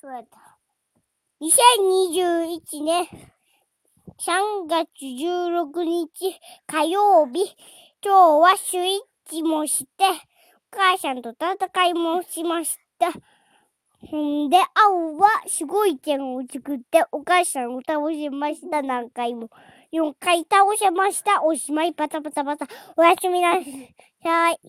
そうや。2021年3月16日火曜日。今日はスイッチもして、お母さんと戦いもしました。んで、青はすごい剣を作って、お母さんを倒しました。何回も。4回倒せました。おしまい、パタパタパタ。おやすみなさい。